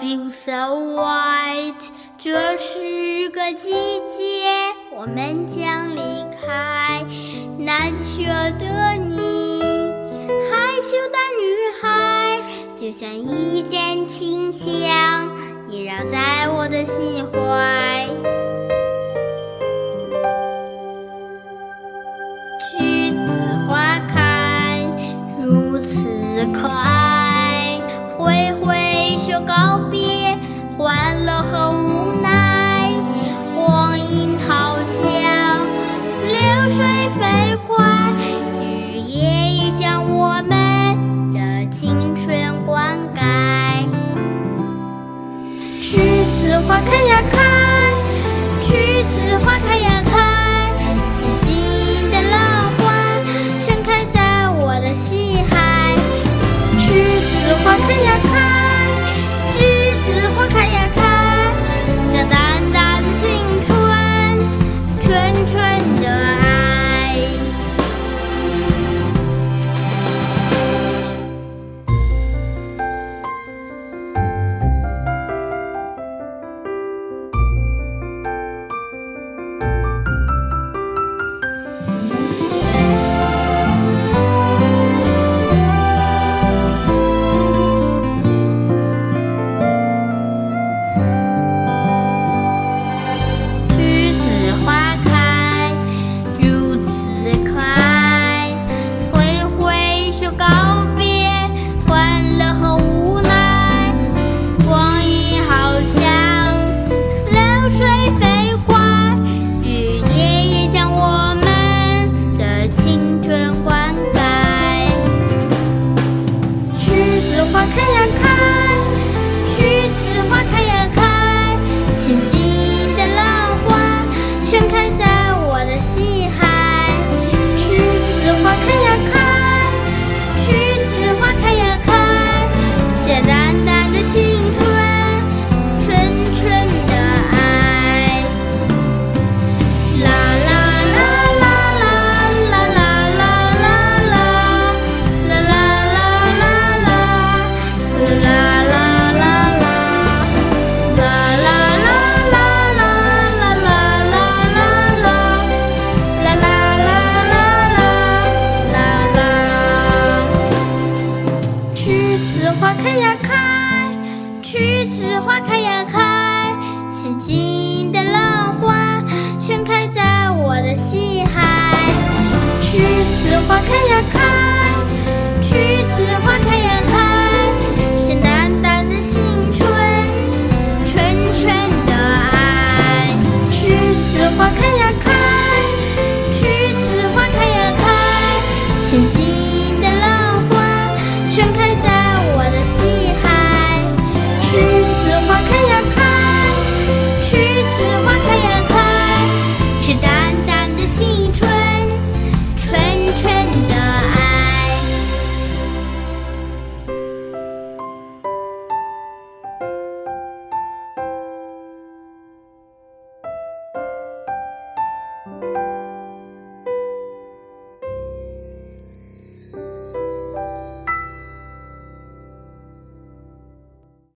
being so white。这是个季节，我们将离开难舍的你，害羞的女孩，就像一阵清香，萦绕在我的心怀。告别欢乐和无奈。光阴好像流水飞快，日夜也将我们的青春灌溉。栀子花开呀开，栀子花开呀开，心静的浪花盛开在我的心海。栀子花开呀开，开呀开，栀子花开呀开，